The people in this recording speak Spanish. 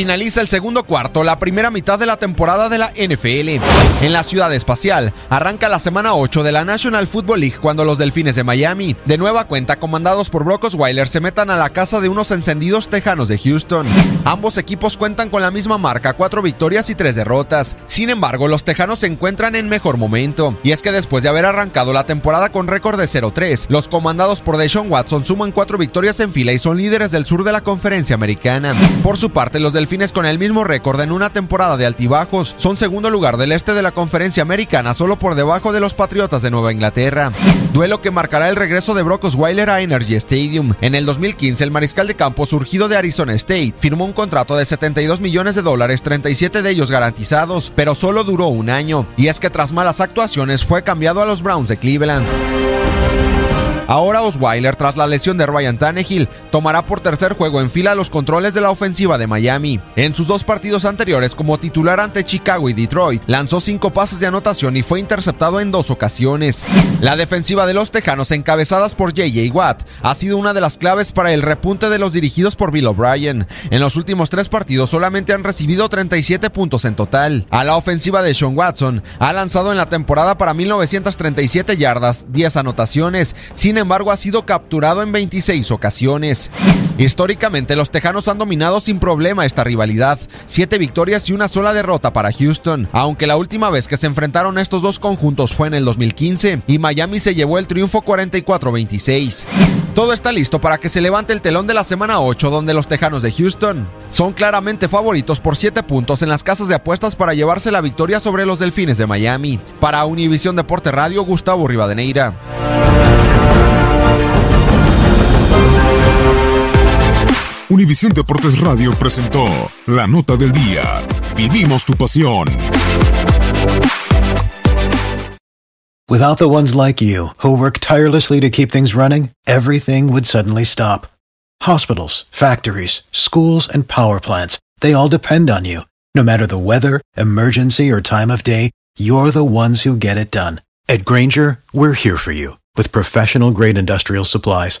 Finaliza el segundo cuarto, la primera mitad de la temporada de la NFL. En la ciudad espacial, arranca la semana 8 de la National Football League cuando los Delfines de Miami, de nueva cuenta comandados por Brock Osweiler, se metan a la casa de unos encendidos tejanos de Houston. Ambos equipos cuentan con la misma marca, cuatro victorias y tres derrotas. Sin embargo, los tejanos se encuentran en mejor momento. Y es que después de haber arrancado la temporada con récord de 0-3, los comandados por Deshaun Watson suman cuatro victorias en fila y son líderes del sur de la conferencia americana. Por su parte, los Delfines con el mismo récord en una temporada de altibajos son segundo lugar del este de la conferencia americana solo por debajo de los Patriotas de Nueva Inglaterra. Duelo que marcará el regreso de Brock Osweiler a Energy Stadium. En el 2015 el mariscal de campo surgido de Arizona State firmó un contrato de 72 millones de dólares, 37 de ellos garantizados, pero solo duró un año. Y es que tras malas actuaciones fue cambiado a los Browns de Cleveland. Ahora Osweiler, tras la lesión de Ryan Tannehill, tomará por tercer juego en fila los controles de la ofensiva de Miami. En sus dos partidos anteriores como titular ante Chicago y Detroit, lanzó cinco pases de anotación y fue interceptado en dos ocasiones. La defensiva de los Tejanos, encabezadas por J.J. Watt, ha sido una de las claves para el repunte de los dirigidos por Bill O'Brien. En los últimos tres partidos solamente han recibido 37 puntos en total. A la ofensiva de Sean Watson, ha lanzado en la temporada para 1937 yardas, 10 anotaciones. Sin embargo, ha sido capturado en 26 ocasiones. Históricamente, los Tejanos han dominado sin problema esta rivalidad, siete victorias y una sola derrota para Houston, aunque la última vez que se enfrentaron estos dos conjuntos fue en el 2015 y Miami se llevó el triunfo 44-26. Todo está listo para que se levante el telón de la semana 8 donde los Tejanos de Houston son claramente favoritos por 7 puntos en las casas de apuestas para llevarse la victoria sobre los Delfines de Miami. Para Univisión Deporte Radio, Gustavo Rivadeneira. Univisión Deportes Radio presentó La Nota del Día. Vivimos tu pasión. Without the ones like you, who work tirelessly to keep things running, everything would suddenly stop. Hospitals, factories, schools, and power plants, they all depend on you. No matter the weather, emergency, or time of day, you're the ones who get it done. At Granger, we're here for you with professional grade industrial supplies.